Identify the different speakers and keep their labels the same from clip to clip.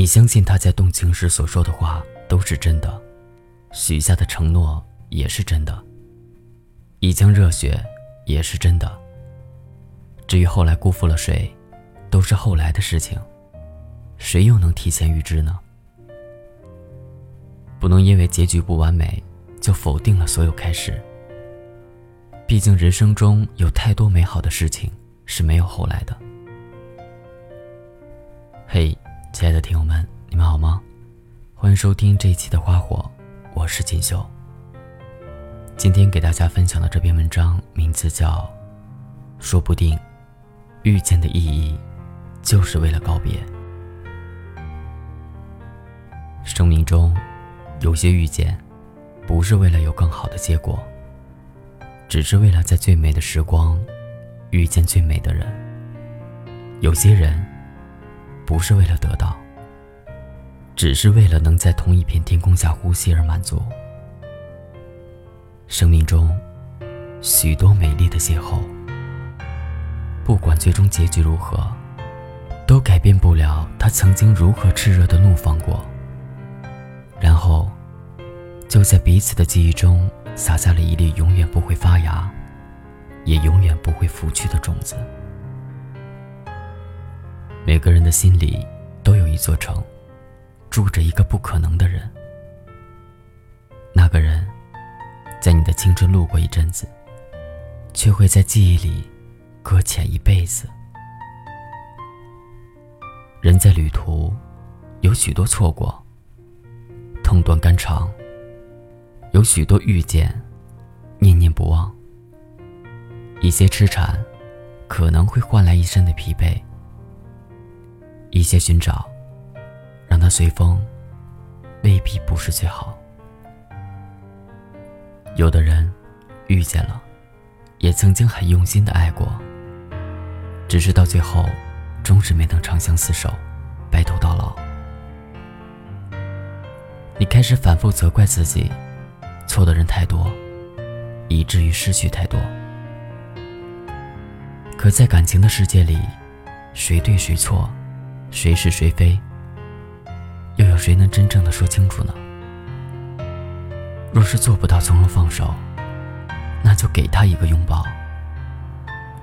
Speaker 1: 你相信他在动情时所说的话都是真的，许下的承诺也是真的，一腔热血也是真的。至于后来辜负了谁，都是后来的事情，谁又能提前预知呢？不能因为结局不完美，就否定了所有开始。毕竟人生中有太多美好的事情是没有后来的。嘿。亲爱的听友们，你们好吗？欢迎收听这一期的《花火》，我是锦绣。今天给大家分享的这篇文章名字叫《说不定遇见的意义就是为了告别》。生命中有些遇见，不是为了有更好的结果，只是为了在最美的时光遇见最美的人。有些人。不是为了得到，只是为了能在同一片天空下呼吸而满足。生命中许多美丽的邂逅，不管最终结局如何，都改变不了他曾经如何炽热的怒放过。然后，就在彼此的记忆中撒下了一粒永远不会发芽，也永远不会拂去的种子。每个人的心里都有一座城，住着一个不可能的人。那个人，在你的青春路过一阵子，却会在记忆里搁浅一辈子。人在旅途，有许多错过，痛断肝肠；有许多遇见，念念不忘。一些痴缠，可能会换来一身的疲惫。一些寻找，让它随风，未必不是最好。有的人遇见了，也曾经很用心的爱过，只是到最后，终是没能长相厮守，白头到老。你开始反复责怪自己，错的人太多，以至于失去太多。可在感情的世界里，谁对谁错？谁是谁非，又有谁能真正的说清楚呢？若是做不到从容放手，那就给他一个拥抱，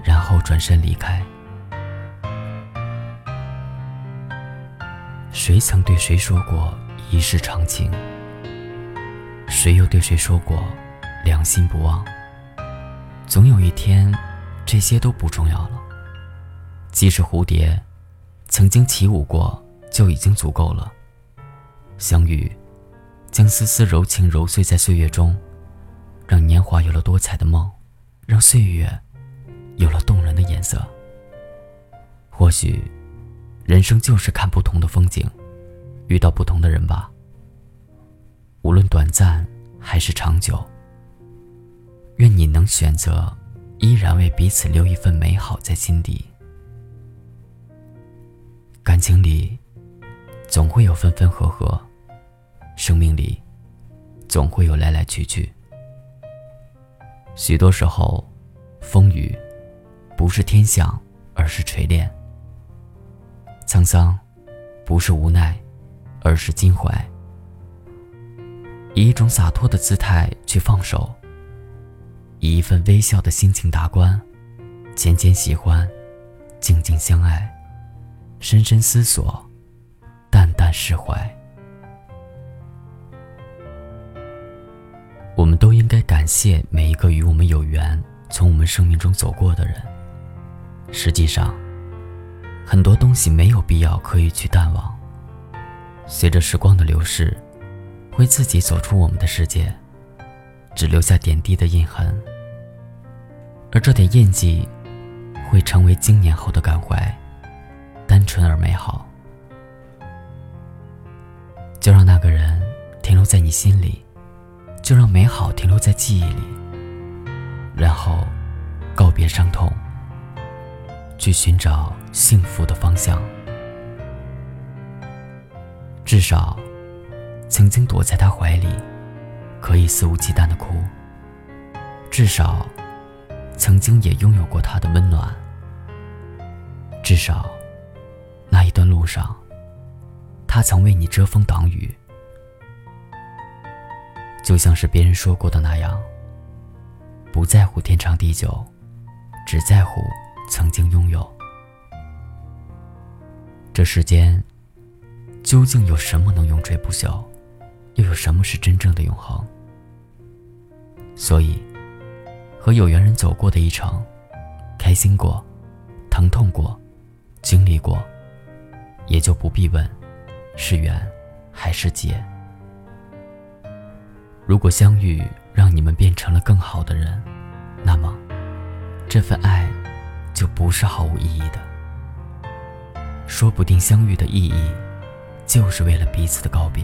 Speaker 1: 然后转身离开。谁曾对谁说过一世长情？谁又对谁说过良心不忘？总有一天，这些都不重要了。即使蝴蝶。曾经起舞过就已经足够了。相遇，将丝丝柔情揉碎在岁月中，让年华有了多彩的梦，让岁月有了动人的颜色。或许，人生就是看不同的风景，遇到不同的人吧。无论短暂还是长久，愿你能选择，依然为彼此留一份美好在心底。感情里，总会有分分合合；生命里，总会有来来去去。许多时候，风雨不是天象，而是锤炼；沧桑不是无奈，而是襟怀。以一种洒脱的姿态去放手，以一份微笑的心情达观，浅浅喜欢，静静相爱。深深思索，淡淡释怀。我们都应该感谢每一个与我们有缘、从我们生命中走过的人。实际上，很多东西没有必要刻意去淡忘。随着时光的流逝，会自己走出我们的世界，只留下点滴的印痕。而这点印记，会成为经年后的感怀。单纯而美好，就让那个人停留在你心里，就让美好停留在记忆里，然后告别伤痛，去寻找幸福的方向。至少，曾经躲在他怀里，可以肆无忌惮的哭；至少，曾经也拥有过他的温暖；至少。段路上，他曾为你遮风挡雨，就像是别人说过的那样，不在乎天长地久，只在乎曾经拥有。这世间究竟有什么能永垂不朽？又有什么是真正的永恒？所以，和有缘人走过的一程，开心过，疼痛过，经历过，也就不必问是缘还是劫。如果相遇让你们变成了更好的人，那么这份爱就不是毫无意义的。说不定相遇的意义，就是为了彼此的告别。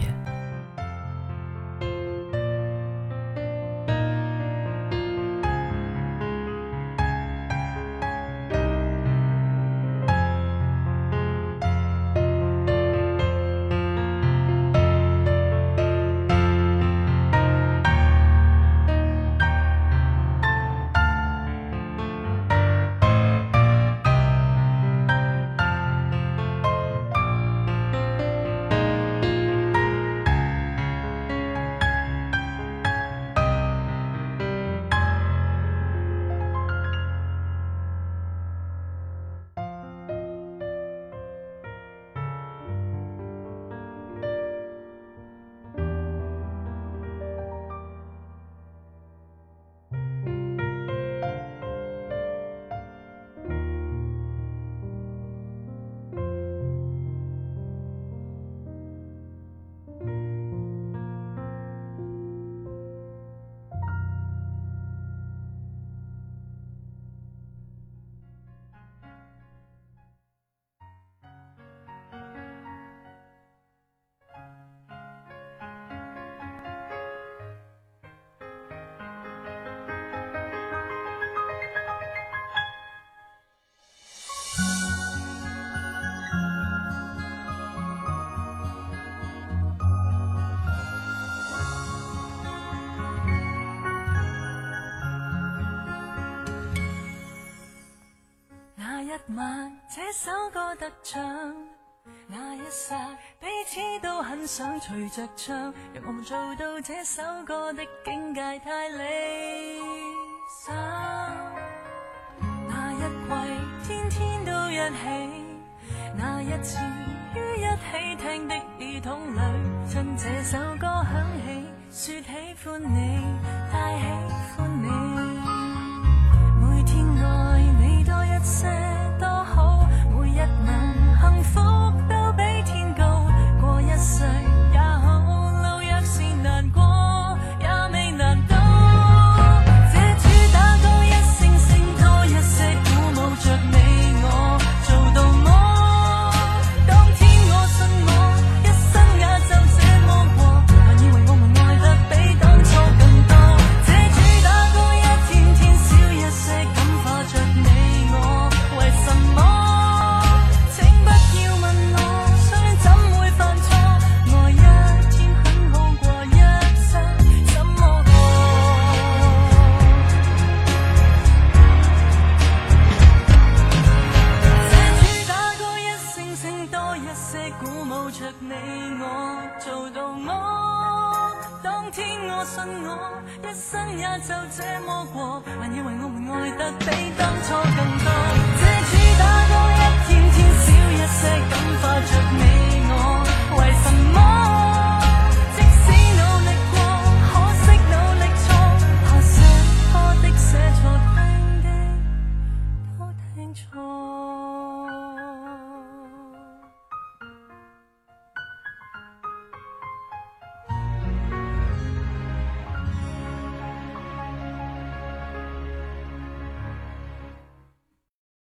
Speaker 2: 晚这首歌得唱，那一刹彼此都很想随着唱，让我们做到这首歌的境界太理想。那一季天天都一起，那一次于一起听的耳筒里，趁这首歌响起，说喜欢你，太喜欢你，每天爱你多一些。一生也就这么过还以为我们爱得比当初更多。这主打歌一天天少一些感化着你我为什么